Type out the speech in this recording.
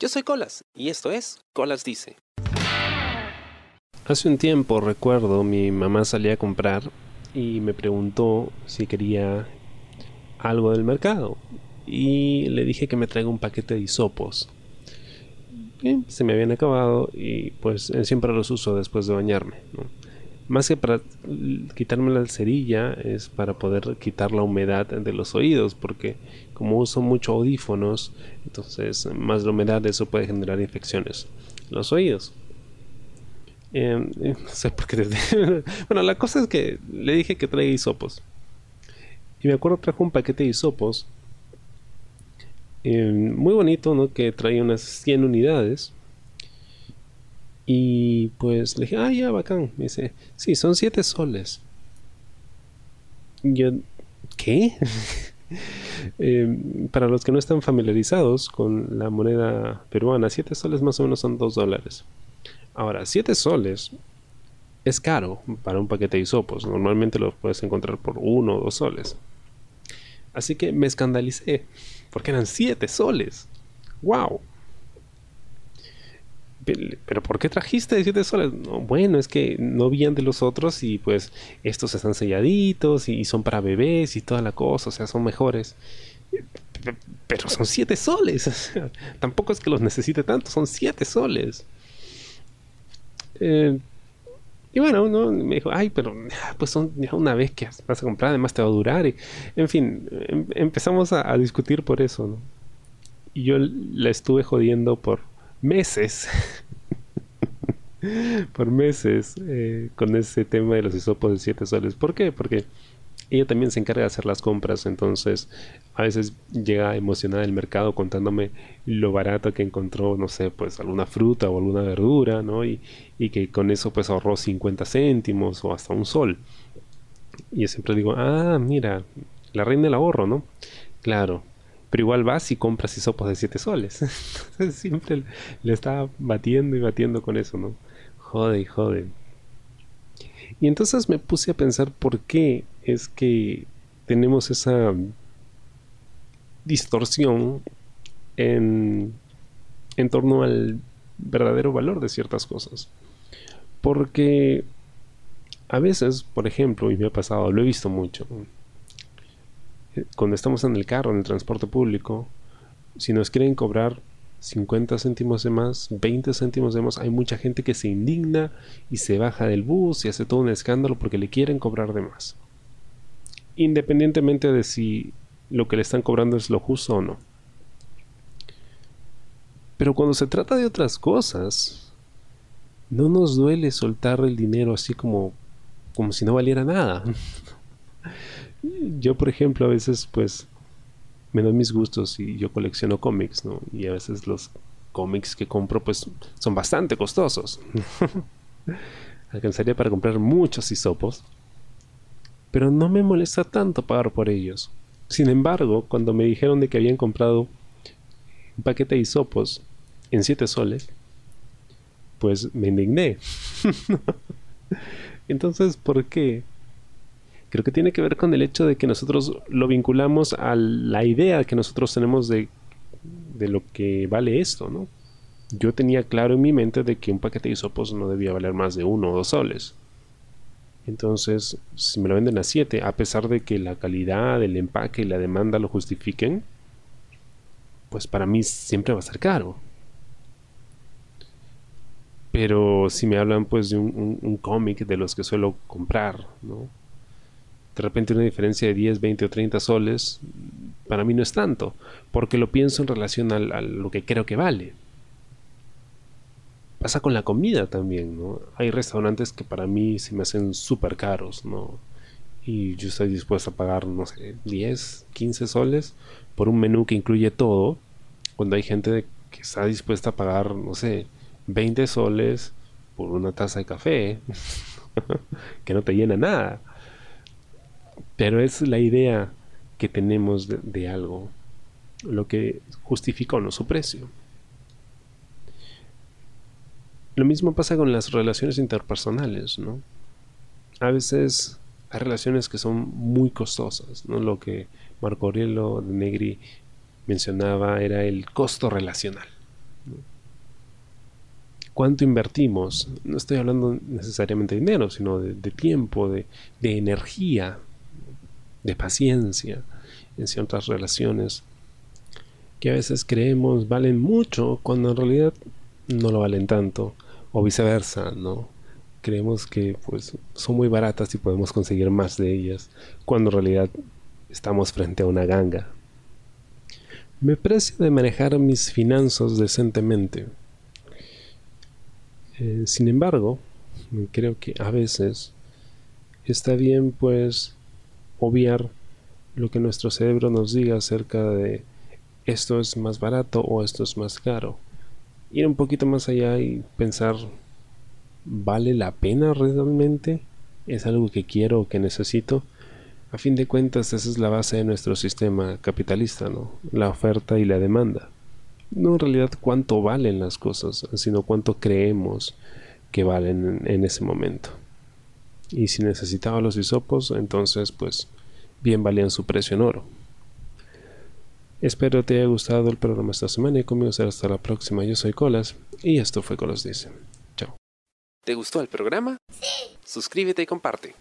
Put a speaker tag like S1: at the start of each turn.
S1: Yo soy Colas y esto es Colas Dice.
S2: Hace un tiempo recuerdo mi mamá salía a comprar y me preguntó si quería algo del mercado y le dije que me traiga un paquete de hisopos. se me habían acabado y pues siempre los uso después de bañarme. Más que para quitarme la cerilla es para poder quitar la humedad de los oídos porque como uso mucho audífonos entonces más la humedad eso puede generar infecciones en los oídos. Em, eh, no sé por qué. bueno, la cosa es que le dije que traiga hisopos. Y me acuerdo trajo un paquete de hisopos. Em, muy bonito, ¿no? Que traía unas 100 unidades. Y pues le dije, ah, ya, bacán. Me dice, sí, son 7 soles. yo, ¿qué? Em, para los que no están familiarizados con la moneda peruana, 7 soles más o menos son 2 dólares. Ahora, 7 soles es caro para un paquete de hisopos. Normalmente lo puedes encontrar por 1 o 2 soles. Así que me escandalicé porque eran 7 soles. ¡Wow! Pero ¿por qué trajiste 7 soles? bueno, es que no vían de los otros y pues estos están selladitos y son para bebés y toda la cosa, o sea, son mejores. Pero son 7 soles. Tampoco es que los necesite tanto, son 7 soles. Eh, y bueno, ¿no? me dijo, ay, pero pues son una vez que vas a comprar, además te va a durar. Y, en fin, em, empezamos a, discutir por eso. Y yo la estuve jodiendo por meses. por meses eh, con ese tema de los hisopos de 7 soles. ¿Por qué? Porque ella también se encarga de hacer las compras, entonces a veces llega emocionada del mercado contándome lo barato que encontró, no sé, pues alguna fruta o alguna verdura, ¿no? Y, y que con eso pues ahorró 50 céntimos o hasta un sol. Y yo siempre digo, ah, mira, la reina del ahorro, ¿no? Claro, pero igual vas y compras hisopos de 7 soles. Entonces siempre le estaba batiendo y batiendo con eso, ¿no? Jode y jode. Y entonces me puse a pensar por qué es que tenemos esa distorsión en, en torno al verdadero valor de ciertas cosas. Porque a veces, por ejemplo, y me ha pasado, lo he visto mucho, cuando estamos en el carro, en el transporte público, si nos quieren cobrar 50 céntimos de más, 20 céntimos de más, hay mucha gente que se indigna y se baja del bus y hace todo un escándalo porque le quieren cobrar de más. Independientemente de si lo que le están cobrando es lo justo o no. Pero cuando se trata de otras cosas, no nos duele soltar el dinero así como, como si no valiera nada. Yo, por ejemplo, a veces pues me dan mis gustos y yo colecciono cómics, ¿no? Y a veces los cómics que compro pues son bastante costosos. Alcanzaría para comprar muchos hisopos, pero no me molesta tanto pagar por ellos. Sin embargo, cuando me dijeron de que habían comprado un paquete de hisopos en 7 soles, pues me indigné. Entonces, ¿por qué? Creo que tiene que ver con el hecho de que nosotros lo vinculamos a la idea que nosotros tenemos de, de lo que vale esto, ¿no? Yo tenía claro en mi mente de que un paquete de hisopos no debía valer más de uno o dos soles. Entonces, si me lo venden a 7, a pesar de que la calidad, el empaque y la demanda lo justifiquen, pues para mí siempre va a ser caro. Pero si me hablan pues de un, un cómic de los que suelo comprar, ¿no? De repente una diferencia de 10, 20 o 30 soles, para mí no es tanto, porque lo pienso en relación a, lo que creo que vale. Pasa con la comida también, ¿no? Hay restaurantes que para mí se me hacen súper caros, ¿no? Y yo estoy dispuesto a pagar, no sé, 10, 15 soles por un menú que incluye todo, cuando hay gente que está dispuesta a pagar, no sé, 20 soles por una taza de café, que no te llena nada. Pero es la idea que tenemos de, algo lo que justifica o no su precio. Lo mismo pasa con las relaciones interpersonales, ¿no? A veces hay relaciones que son muy costosas, ¿no? Lo que Marco Aurelio de Negri mencionaba era el costo relacional. cuánto invertimos. No estoy hablando necesariamente de dinero, sino de, tiempo, de, de energía, de paciencia en ciertas relaciones que a veces creemos valen mucho cuando en realidad no lo valen tanto o viceversa, ¿no? Creemos que pues son muy baratas y podemos conseguir más de ellas cuando en realidad estamos frente a una ganga. Me precio de manejar mis finanzas decentemente. Eh, sin embargo, creo que a veces está bien pues obviar lo que nuestro cerebro nos diga acerca de esto es más barato o esto es más caro. Ir un poquito más allá y pensar, ¿vale la pena realmente? ¿Es algo que quiero o que necesito? A fin de cuentas, esa es la base de nuestro sistema capitalista, ¿no? La oferta y la demanda. No en realidad cuánto valen las cosas, sino cuánto creemos que valen en, ese momento. Y si necesitaba los hisopos, entonces pues bien valían su precio en oro. Espero te haya gustado el programa esta semana y conmigo será hasta la próxima. Yo soy Colas y esto fue Colas Dice. Chao.
S1: ¿Te gustó el programa? Sí. Suscríbete y comparte.